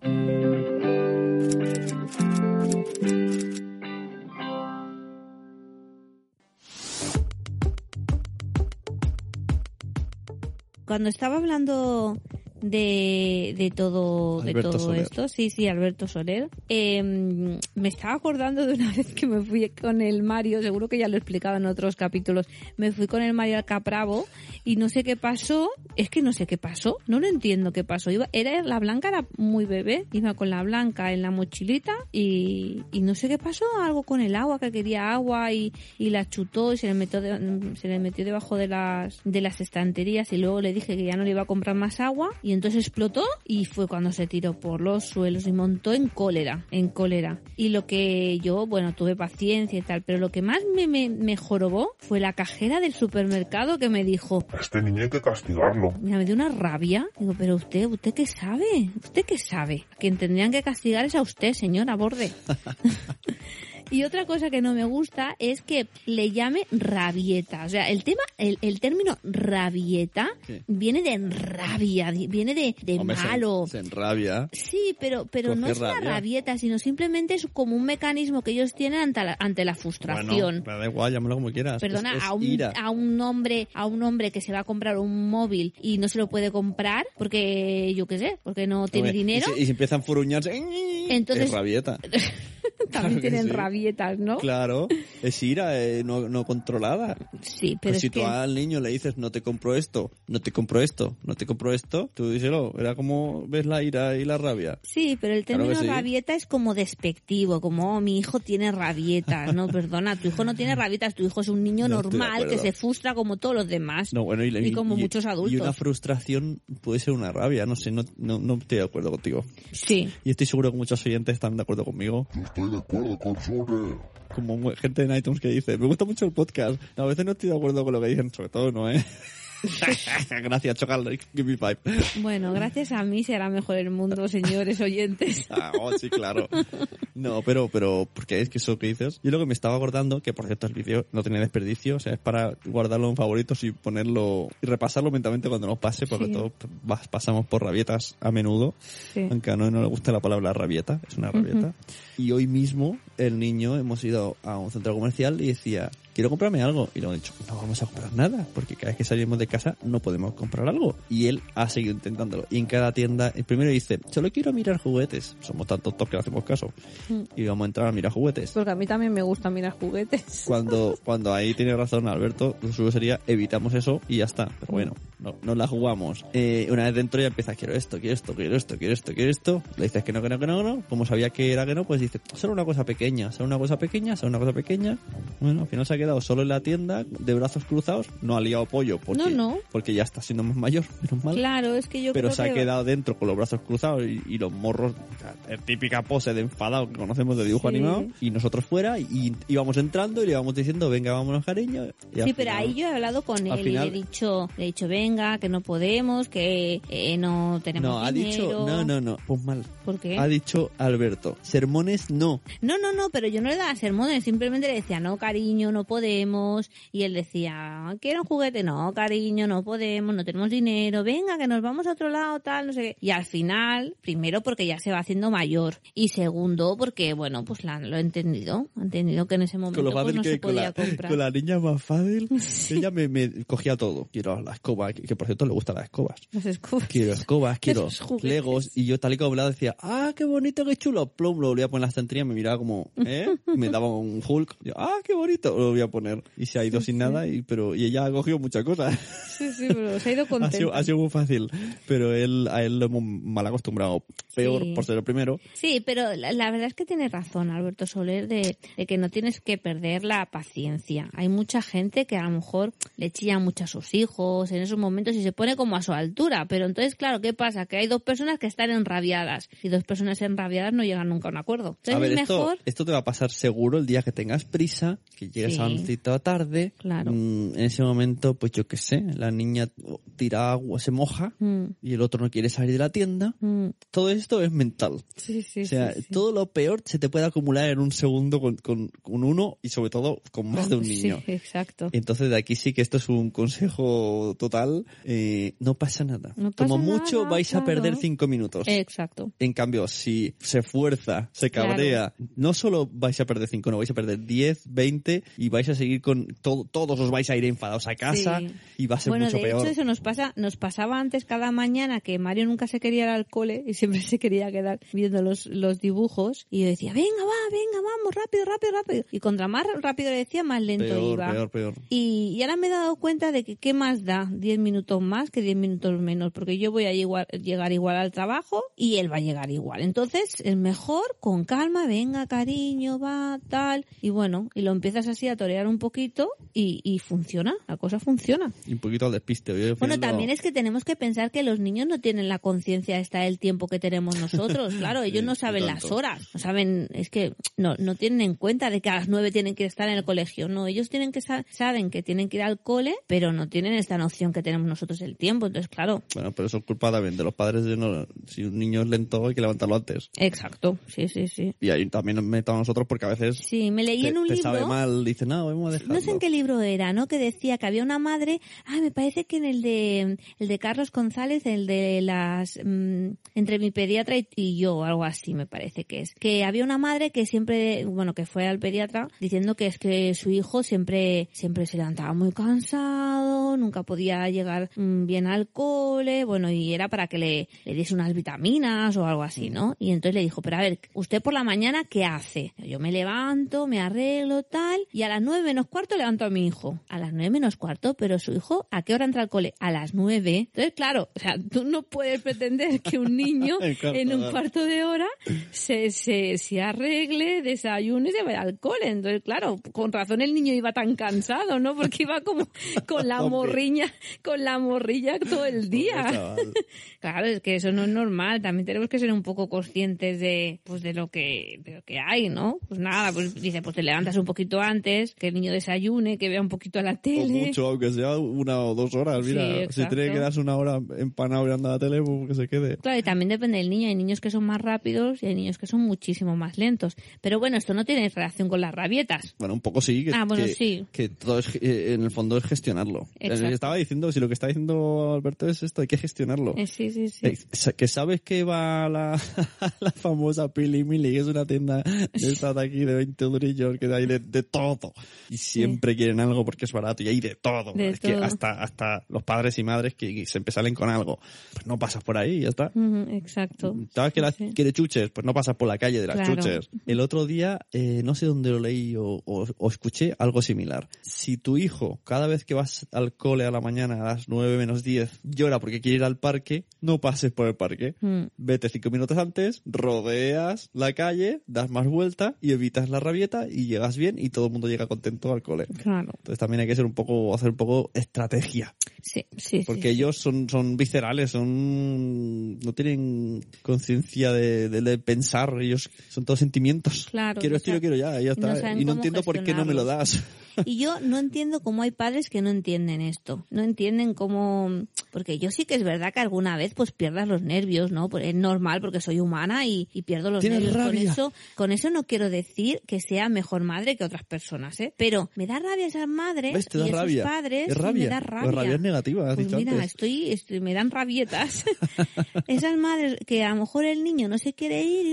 Cuando estaba hablando de, de todo, de todo Soler. esto, sí, sí, Alberto Soler, eh, me estaba acordando de una vez que me fui con el Mario, seguro que ya lo he explicado en otros capítulos, me fui con el Mario al Capravo y no sé qué pasó, es que no sé qué pasó, no lo entiendo qué pasó. Iba, era la Blanca era muy bebé, iba con la Blanca en la mochilita y, y no sé qué pasó, algo con el agua, que quería agua y, y la chutó y se le metió de- se le metió debajo de las de las estanterías y luego le dije que ya no le iba a comprar más agua y entonces explotó y fue cuando se tiró por los suelos y montó en cólera, en cólera. Y lo que yo, bueno, tuve paciencia y tal, pero lo que más me, me, me jorobó fue la cajera del supermercado que me dijo, este niño hay que castigarlo. Mira, me dio una rabia. Digo, pero usted, ¿usted qué sabe? ¿Usted qué sabe? A quien tendrían que castigar es a usted, señora Borde. (laughs) y otra cosa que no me gusta es que le llame rabieta. O sea, el tema, el, el término rabieta Sí. viene de rabia, viene de, de Hombre, se- malo. Se, enrabia. Sí, pero, pero no es una rabieta, sino simplemente es como un mecanismo que ellos tienen ante la, ante la frustración. Bueno, me da igual, llámalo como quieras. Perdona, Es- es a, un, ira. a un hombre, a un hombre que se va a comprar un móvil y no se lo puede comprar porque, yo qué sé, porque no tiene Hombre, dinero, Y, se- y se empieza a enfurruñarse. Entonces- Es rabieta. (laughs) (laughs) también tienen sí. Rabietas, ¿no? Claro, es ira eh, no, no controlada. Sí, pero Pues es si que... tú al niño le dices no te compro esto, no te compro esto, no te compro esto, tú díselo. Era como ves la ira y la rabia. Sí, pero el Claro término sí. rabieta es como despectivo, como "Oh, mi hijo tiene rabietas. No, perdona, tu hijo no tiene rabietas, tu hijo es un niño (laughs) No normal que se frustra como todos los demás. No, bueno, y, Y como muchos adultos. Y una frustración puede ser una rabia, no sé, no, no, no estoy de acuerdo contigo. Sí, Y estoy seguro que muchos oyentes están de acuerdo conmigo. Yo estoy de acuerdo con Sole. (laughs) Como gente en iTunes que dice, me gusta mucho el podcast. A veces no estoy de acuerdo con lo que dicen, sobre todo no, ¿eh? (laughs) (laughs) Gracias, Chocal, give me five. bueno, gracias a mí será mejor el mundo, señores oyentes. (laughs) Ah, oh, sí, claro. No, pero, pero, porque es que eso que dices. Yo lo que me estaba acordando, que por cierto el vídeo no tenía desperdicio, o sea, es para guardarlo en favoritos y ponerlo, y repasarlo mentalmente cuando nos pase, porque Sí. todos pasamos por rabietas a menudo, Sí. aunque a no, no le gusta la palabra rabieta, es una rabieta. Y hoy mismo, el niño, hemos ido a un centro comercial y decía, quiero comprarme algo. Y le hemos dicho, no vamos a comprar nada, porque cada vez que salimos de casa no podemos comprar algo. Y él ha seguido intentándolo. Y en cada tienda, el primero dice, solo quiero mirar juguetes. Somos tan tontos que no hacemos caso. Mm. Y vamos a entrar a mirar juguetes. Porque a mí también me gusta mirar juguetes. (laughs) Cuando, cuando ahí tiene razón Alberto, lo suyo sería evitamos eso y ya está. Pero bueno, no, no la jugamos. Eh, una vez dentro ya empieza, quiero esto, quiero esto, quiero esto, quiero esto, quiero esto. Le dices que no, que no, que no, que no. Como sabía que era que no, pues dice, solo una cosa pequeña, solo una cosa pequeña, solo una cosa pequeña. Bueno, al final se ha quedado solo en la tienda, de brazos cruzados, no ha liado pollo porque, No, no. porque ya está siendo más mayor, (laughs) menos mal. Claro, es que yo Pero creo se ha que... quedado dentro con los brazos cruzados y, y los morros, la típica pose de enfadado que conocemos de dibujo Sí. animado, y nosotros fuera, y, íbamos entrando y le íbamos diciendo, venga, vámonos, cariño. Sí, pero final- ahí yo he hablado con él final- y le he dicho, le he dicho, venga, que no podemos, que eh, no tenemos No, ha dicho, dinero. no, no, no, pues mal. ¿Por qué? Ha dicho Alberto, sermones no. No, no, no, pero yo no le daba sermones, simplemente le decía, no, cariño, no podemos. Y él decía, quiero un juguete, no, cariño, no podemos, no tenemos dinero, venga, que nos vamos a otro lado, tal, no sé qué. Y al final, primero porque ya se va haciendo mayor. Y segundo porque, bueno, pues la- lo he entendido. Ha entendido que en ese momento Con lo pues, no que se con podía la, comprar. con la niña más fácil, (laughs) ella me, me cogía todo. Quiero la escoba, que, que por cierto le gustan las escobas. Las escobas. Quiero escobas, (laughs) quiero legos. Y yo tal y como hablaba decía, ah, qué bonito, qué chulo. Plum, lo volvía a poner en la estantería, me miraba como, ¿eh? Me daba un Hulk. Yo, ah, qué bonito, lo voy a poner. Y se ha ido sin nada, y pero y ella ha cogido muchas cosas. Sí, sí, pero se ha ido (laughs) ha, contenta. sido, ha sido muy fácil. Pero él, a él lo hemos mal acostumbrado. Peor Sí. por ser el primero. Sí, pero la, la verdad es que tiene razón Alberto Soler de, de que no tienes que perder la paciencia. Hay mucha gente que a lo mejor le chilla mucho a sus hijos en esos momentos y se pone como a su altura. Pero entonces, claro, ¿qué pasa? Que hay dos personas que están enrabiadas y dos personas enrabiadas no llegan nunca a un acuerdo. Entonces a ver, es esto, mejor... esto te va a pasar seguro el día que tengas prisa, que llegues Sí. a sitio tarde. Claro. Mm, en ese momento, pues yo qué sé, la niña tira agua, se moja Mm, y el otro no quiere salir de la tienda. mm. Todo esto es mental. Sí, sí, o sea, sí, todo lo peor se te puede acumular en un segundo con, con, con uno y sobre todo con más de un niño. exacto. Entonces de aquí sí que esto es un consejo total. eh, no pasa nada. No pasa Como mucho nada, vais a perder claro. cinco minutos. Exacto. En cambio, si se fuerza, se Claro. cabrea, no solo vais a perder 5, no vais a perder 10, 20 y vais a seguir con todo, todos os vais a ir enfadados a casa Sí. y va a ser bueno, mucho de peor. hecho eso nos pasa, nos pasaba antes cada mañana que Mario nunca se quería ir al cole y siempre (laughs) se quería quedar viendo los, los dibujos y yo decía, venga, va, venga, vamos, rápido, rápido, rápido. Y contra más rápido le decía, más lento Peor, iba. peor, peor. Y, y ahora me he dado cuenta de que qué más da 10 minutos más que 10 minutos menos, porque yo voy a igual- llegar igual al trabajo y él va a llegar igual. Entonces es mejor con calma, venga cariño, va, tal. Y bueno, y lo empiezas así a torear un poquito y, y funciona, la cosa funciona. Y un poquito al despiste. Al Bueno, no- también es que tenemos que pensar que los niños no tienen la conciencia esta del tiempo que tenemos nosotros. (laughs) Claro, ellos Sí, no saben las horas, no saben, es que no, no tienen en cuenta de que a las nueve tienen que estar en el colegio. No, ellos tienen que sa- saben que tienen que ir al cole, pero no tienen esta noción que tenemos nosotros del tiempo. Entonces, claro, Bueno, pero eso es culpa también de los padres de no... Si un niño es lento hay que levantarlo antes. exacto, sí, sí, sí. Y ahí también nos metamos nosotros porque a veces Sí, me leí te, en un te libro. sabe mal, dice, no, No sé en qué libro era, ¿no? Que decía que había una madre, ah, me parece que en el de el de Carlos González, el de las mm, entre mi pediatra y, y yo, algo así me parece que es. Que había una madre que siempre, bueno, que fue al pediatra diciendo que es que su hijo siempre siempre se levantaba muy cansado, nunca podía llegar mm, bien al cole, bueno, y era para que le, le diese unas vitaminas o algo así, ¿no? Y entonces le dijo, pero a ver, usted por la mañana, ¿qué hace? Yo me levanto, me arreglo, tal, y a las nueve menos cuarto levanto a mi hijo. A las nueve menos cuarto, pero su hijo, ¿a qué hora entra al cole? A las nueve. Entonces, claro, o sea, tú no puedes pretender que un niño (laughs) En un cuarto de hora se, se, se arregle, desayune y se vaya al cole. Entonces, claro, con razón el niño iba tan cansado, ¿no? Porque iba como con la (laughs) morriña, con la morrilla todo el día. (laughs) Claro, es que eso no es normal. También tenemos que ser un poco conscientes de, pues, de lo que, de lo que hay, ¿no? Pues nada, pues dice, pues te levantas un poquito antes, que el niño desayune, que vea un poquito la O tele. mucho, aunque sea una o dos horas. Mira, Sí, si exacto. tiene que quedarse una hora empanado mirando la tele, pues que se quede. Claro, y también depende del niño. Hay niños que son más rápidos y hay niños que son muchísimo más lentos. Pero bueno, esto no tiene relación con las rabietas. Bueno, un poco sí. Que, Ah, bueno, que- sí. Que todo es, eh, en el fondo es gestionarlo. Exacto. Eh, Estaba diciendo, si lo que está diciendo Alberto es esto, hay que gestionarlo. Eh, sí, sí, sí. Eh, que sabes que va a la, (laughs) la famosa Pili Mili, que es una tienda de estas de aquí de 20 durillos, que hay de, de todo. Y siempre quieren algo porque es barato y hay de todo. De es que todo. hasta, hasta los padres y madres que, que siempre salen con algo. Pues no pasas por ahí y ya está. Ujú, exacto. ¿Sabes que la, Sí. chuches? Pues no pasas por la calle de las Claro. chuches. El otro día, eh, no sé dónde lo leí o, o- o escuché algo similar. Si tu hijo, cada vez que vas al cole a la mañana a las 9 menos 10, llora porque quiere ir al parque, no pases por el parque. Mm. Vete cinco minutos antes, rodeas la calle, das más vuelta y evitas la rabieta y llegas bien y todo el mundo llega contento al cole. Claro. Entonces también hay que ser un poco, hacer un poco estrategia. Sí, sí, Porque sí. ellos son, son viscerales, son no tienen conciencia de, de- de pensar, ellos son todos sentimientos. Claro, quiero esto y sea, lo quiero ya, y ya no está. y no entiendo por qué no me lo das. Y yo no entiendo cómo hay padres que no entienden esto. No entienden cómo... Porque yo sí que es verdad que alguna vez pues pierdas los nervios, ¿no? Pues es normal porque soy humana y, y pierdo los nervios. Con eso, con eso no quiero decir que sea mejor madre que otras personas, ¿eh? Pero me da rabia esas madres ¿Ves? Te y esos rabia. padres Es rabia. me da La rabia. rabia es negativa, has Pues dicho mira, antes. estoy, estoy- me dan rabietas. (laughs) Esas madres que a lo mejor el niño no se quiere ir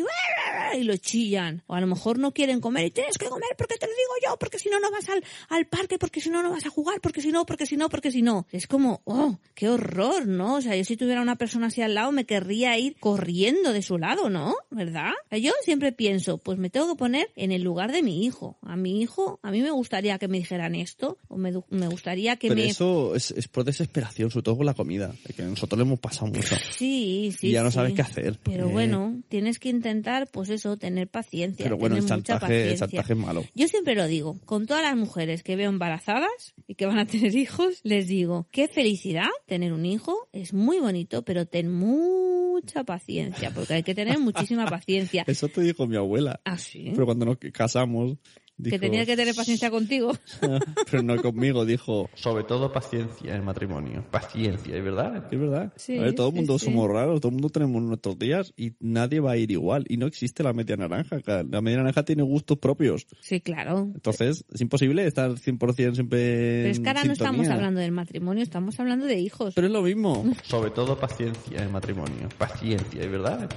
y, y lo chillan. O a lo mejor no quieren comer y tienes que comer porque te lo digo yo, porque si no, no vas al, al parque, porque si no, no vas a jugar, porque si no, porque si no, porque si no. Es como, oh, qué horror, ¿no? O sea, yo si tuviera una persona así al lado me querría ir corriendo de su lado, ¿no? ¿Verdad? Yo siempre pienso, pues me tengo que poner en el lugar de mi hijo. A mi hijo, a mí me gustaría que me dijeran esto, o me, me gustaría que Pero me... eso es, es por desesperación, sobre todo con la comida. Que nosotros le hemos pasado mucho. Sí, sí. Y ya no sí. sabes qué hacer. Pero Eh, bueno, tienes que intentar, pues eso, tener paciencia. Pero bueno, el tener mucha chantaje, el paciencia. chantaje es malo. Yo siempre lo digo, con todas las mujeres que veo embarazadas y que van a tener hijos, les digo, qué felicidad tener un hijo, es muy bonito, pero ten mucha paciencia, porque hay que tener muchísima paciencia. (laughs) Eso te dijo mi abuela. Ah, sí. Pero cuando nos casamos... que dijo- tenía que tener paciencia contigo. (laughs) pero no conmigo, dijo... Sobre todo paciencia en matrimonio. Paciencia, ¿es verdad? Es verdad. Sí, a ver, todo el sí, mundo sí. somos raros, todo el mundo tenemos nuestros días y nadie va a ir igual. Y no existe la media naranja. La media naranja tiene gustos propios. Sí, claro. Entonces, es imposible estar 100% siempre Pero es que ahora no estamos hablando del matrimonio, estamos hablando de hijos. Pero es lo mismo. (laughs) Sobre todo paciencia en matrimonio. Paciencia, ¿es verdad?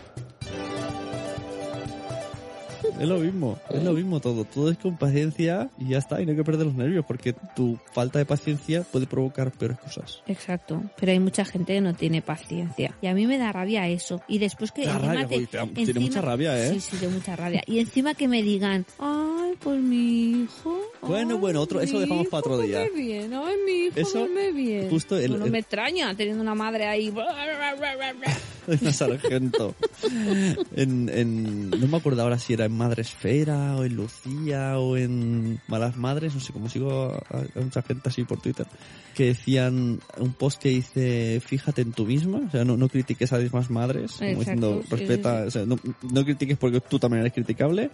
Es lo mismo. Es lo mismo todo. Todo es con paciencia y ya está. Y no hay que perder los nervios porque tu falta de paciencia puede provocar peores cosas. Exacto, pero hay mucha gente que no tiene paciencia. Y a mí me da rabia eso. Y después que Da encima rabia, te- da- tiene mucha rabia, ¿eh? Sí, sí, de mucha rabia. Y encima que me digan, ay, pues mi hijo. Bueno, ay, bueno, otro- eso dejamos para otro día. bien, ay, mi hijo Eso, bien. justo el- Bueno, el- me extraña teniendo una madre ahí. (laughs) (laughs) Una sargento. en, en, no me acuerdo ahora si era en Madre Esfera o en Lucía o en Malas Madres, no sé cómo sigo a, a mucha gente así por Twitter, que decían un post que dice fíjate en tú misma, o sea, no, no critiques a las demás madres, como Exacto, diciendo sí, respeta, o sea, no, no critiques porque tú también eres criticable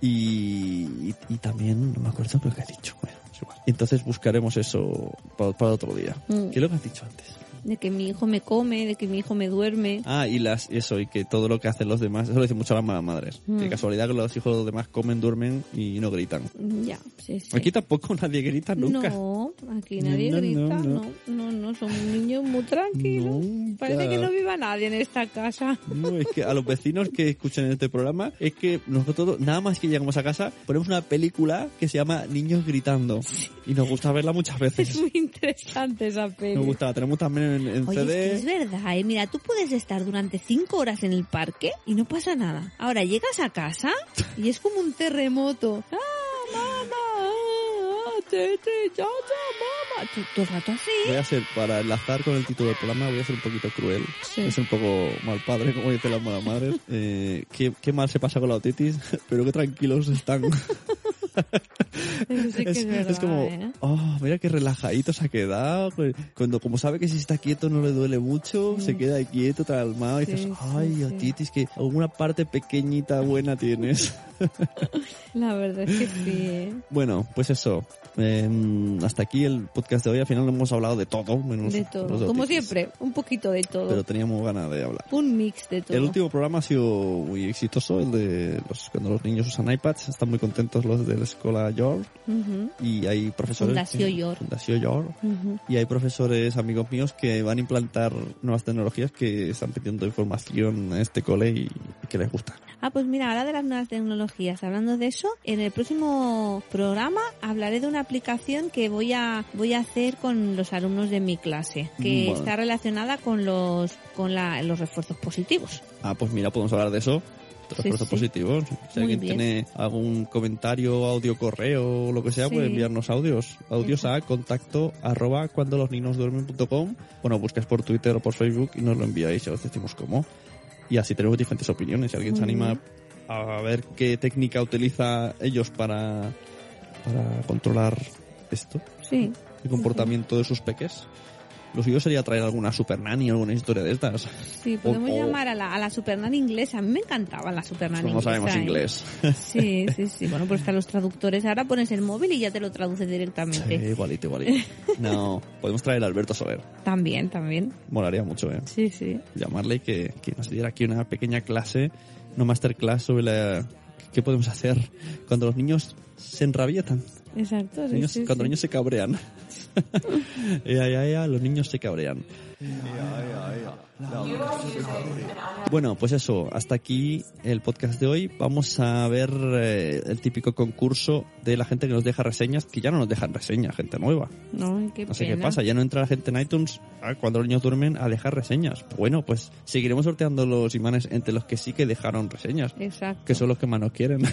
y, y, y también, no me acuerdo lo que ha dicho, bueno, es igual. Entonces buscaremos eso para, para otro día. Mm. ¿Qué es lo que has dicho antes? De que mi hijo me come, de que mi hijo me duerme. Ah, y las eso, y que todo lo que hacen los demás, eso lo dicen mucho las malas madres. Mm. Que casualidad que los hijos de los demás comen, duermen y no gritan. Ya, sí, sí. Aquí tampoco nadie grita nunca. No, aquí nadie No, no, grita, no, no, no, no, son niños muy tranquilos. Nunca. Parece que no viva nadie en esta casa. No, es que a los vecinos que escuchan este programa, es que nosotros, nada más que llegamos a casa, ponemos una película que se llama Niños Gritando. Y nos gusta verla muchas Es veces. muy interesante esa peli. Nos gusta, la tenemos también en, en Oye, es, que CD. es verdad, ¿eh? Mira, tú puedes estar durante cinco horas en el parque y no pasa nada. Ahora llegas a casa y es como un terremoto. ¡Ah, mamá! ¡Ah, tete, ya, ya, mamá! Todo rato así. Voy a ser, para enlazar con el título del programa, voy a ser un poquito cruel. Sí. Es un poco mal padre, como dicen las malas madres. Eh, qué, qué mal se pasa con la otitis, (laughs) pero qué tranquilos están. (laughs) Sí que es, verdad, como, ¿eh? oh, mira qué relajadito se ha quedado. Cuando, como sabe que si está quieto no le duele mucho, se queda ahí quieto, calmado, y dices, sí, ay, sí. otitis, que alguna parte pequeñita buena tienes. (laughs) La verdad es que sí, ¿eh? bueno, pues eso. Eh, hasta aquí el podcast de hoy. Al final hemos hablado de todo, menos De los todo. de Como siempre, un poquito de todo. Pero teníamos ganas de hablar. Un mix de todo. El último programa ha sido muy exitoso, el de los, cuando los niños usan iPads. Están muy contentos los de la escuela York. Y hay profesores... Fundació que- York. Fundació York. Y hay profesores amigos míos que van a implantar nuevas tecnologías que están pidiendo información a este cole y, y que les gusta. Ah, pues mira, ahora de las nuevas tecnologías, hablando de eso, en el próximo programa hablaré de una aplicación que voy a voy a hacer con los alumnos de mi clase, que Bueno. está relacionada con los con la, los refuerzos positivos. Ah, pues mira, podemos hablar de eso. Sí, sí. Si alguien bien. tiene algún comentario, audio, correo o lo que sea, Sí. puede enviarnos audios. Audios a contacto arroba cuando los niños duermen.com. Bueno, buscas por Twitter o por Facebook y nos lo enviáis y os decimos cómo. Y así tenemos diferentes opiniones. Si alguien se anima bien. a ver qué técnica utiliza ellos para, para controlar esto, el comportamiento de sus peques, Lo suyo sería traer alguna super nanny o alguna historia de estas. Sí, podemos O- o- llamar a la, a la super nanny inglesa. A mí me encantaba la super nanny No sabemos inglesa, ¿eh? inglés. Sí, (laughs) sí, sí. Bueno, pues están los traductores. Ahora pones el móvil y ya te lo traduce Sí, directamente. igualito, igualito. (laughs) No, podemos traer a Alberto Soler. También, también. Molaría mucho, ¿eh? Sí, sí. Llamarle y que, que nos diera aquí una pequeña clase, una masterclass sobre la, qué podemos hacer cuando los niños se enrabietan. Exacto. Los niños- sí, cuando los sí. niños se cabrean. Ea, ea, ea, los niños se cabrean. Bueno, pues eso, hasta aquí el podcast de hoy. Vamos a ver eh, el típico concurso de la gente que nos deja reseñas, que ya no nos dejan reseñas, gente nueva. No, qué No sé qué pasa, ya no entra la gente en iTunes ah, cuando los niños duermen a dejar reseñas. Bueno, pues seguiremos sorteando los imanes entre los que sí que dejaron reseñas, Exacto. que son los que más nos quieren. (laughs)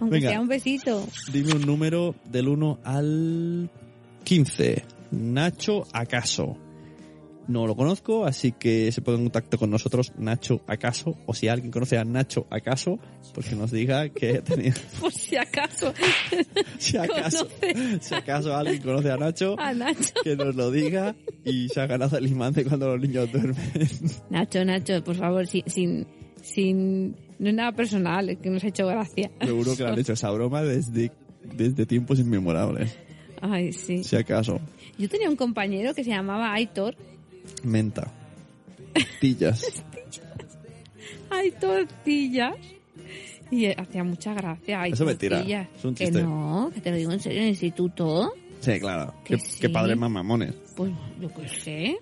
Aunque Venga. sea un besito. Dime un número del 1 al 15. Nacho Acaso. No lo conozco, así que se pone en contacto con nosotros Nacho Acaso, o si alguien conoce a Nacho Acaso, pues que nos diga que (laughs) tenía, Por si acaso. (laughs) si acaso, si acaso alguien conoce a Nacho, A Nacho. que nos lo diga y se ha ganado el imán de cuando los niños duermen. (laughs) Nacho, Nacho, por favor, sin, sin, sin, no es nada personal, es que nos ha hecho gracia. Seguro que le han hecho esa broma desde, desde tiempos inmemorables, Ay, sí. si acaso. Yo tenía un compañero que se llamaba Aitor. Menta. Tillas. (laughs) Ay, tortillas. Y hacía mucha gracia. Ay, Eso es mentira, tortillas. es un Que chiste. no, que te lo digo en serio, en el instituto. Sí, claro. Que Qué, sí. qué padres más mamones. Pues yo qué sé.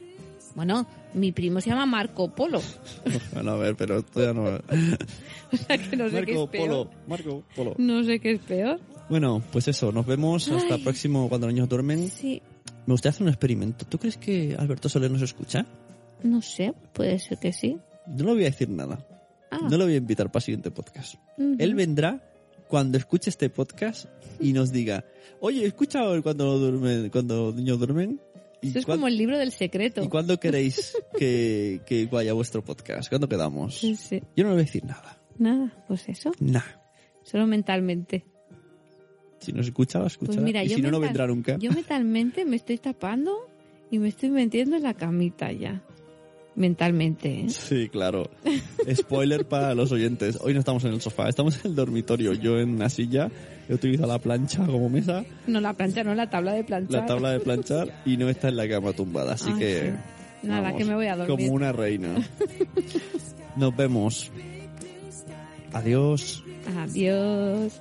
Bueno, mi primo se llama Marco Polo. (laughs) Bueno, a ver, pero esto ya no... (laughs) O sea que no sé qué Marco peor. Polo, Marco Polo. No sé qué es peor. Bueno, pues eso, nos vemos hasta el próximo cuando los niños duermen. Sí, Me gustaría hacer un experimento. ¿Tú crees que Alberto Soler nos escucha? no sé, puede ser que sí. No le voy a decir nada. Ah, No lo voy a invitar para el siguiente podcast. Él vendrá cuando escuche este podcast y nos diga, oye, ¿he escuchado cuando, duermen, cuando los niños duermen? ¿Y, Eso es como el libro del secreto. ¿Y cuándo queréis que, que vaya vuestro podcast? ¿Cuándo quedamos? Sí. Yo no le voy a decir nada. Nada, pues eso. Nada. Solo mentalmente. Si nos escucha, lo escuchará. Pues mira, y si no, no mental- vendrá nunca. Yo mentalmente me estoy tapando y me estoy metiendo en la camita ya. Mentalmente, ¿eh? Sí, claro. Spoiler (laughs) para los oyentes. Hoy no estamos en el sofá, estamos en el dormitorio. Yo en una silla, he utilizado la plancha como mesa, No la plancha, no la tabla de planchar. la tabla de planchar y no está en la cama tumbada. Así Ay, que. sí. Nada, vamos, que me voy a dormir. Como una reina. Nos vemos. Adiós. Adiós.